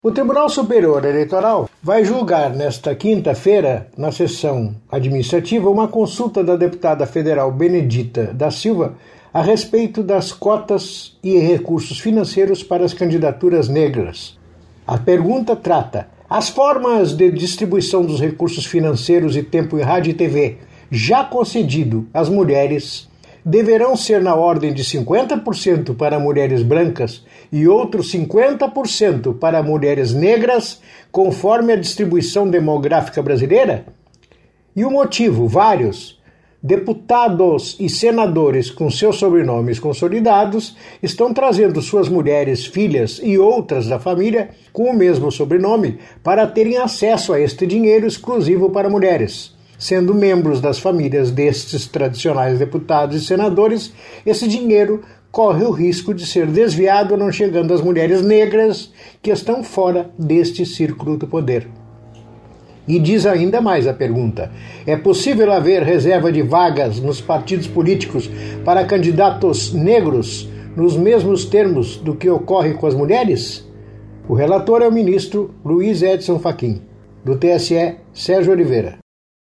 O Tribunal Superior Eleitoral vai julgar nesta quinta-feira, na sessão administrativa, uma consulta da deputada federal Benedita da Silva a respeito das cotas e recursos financeiros para as candidaturas negras. A pergunta trata as formas de distribuição dos recursos financeiros e tempo em rádio e TV já concedido às mulheres deverão ser na ordem de 50% para mulheres brancas e outros 50% para mulheres negras, conforme a distribuição demográfica brasileira? E o motivo? Vários. Deputados e senadores com seus sobrenomes consolidados estão trazendo suas mulheres, filhas e outras da família com o mesmo sobrenome para terem acesso a este dinheiro exclusivo para mulheres. Sendo membros das famílias destes tradicionais deputados e senadores, esse dinheiro corre o risco de ser desviado não chegando às mulheres negras que estão fora deste círculo do poder. E diz ainda mais a pergunta: é possível haver reserva de vagas nos partidos políticos para candidatos negros nos mesmos termos do que ocorre com as mulheres? O relator é o ministro Luiz Edson Fachin, do TSE, Sérgio Oliveira.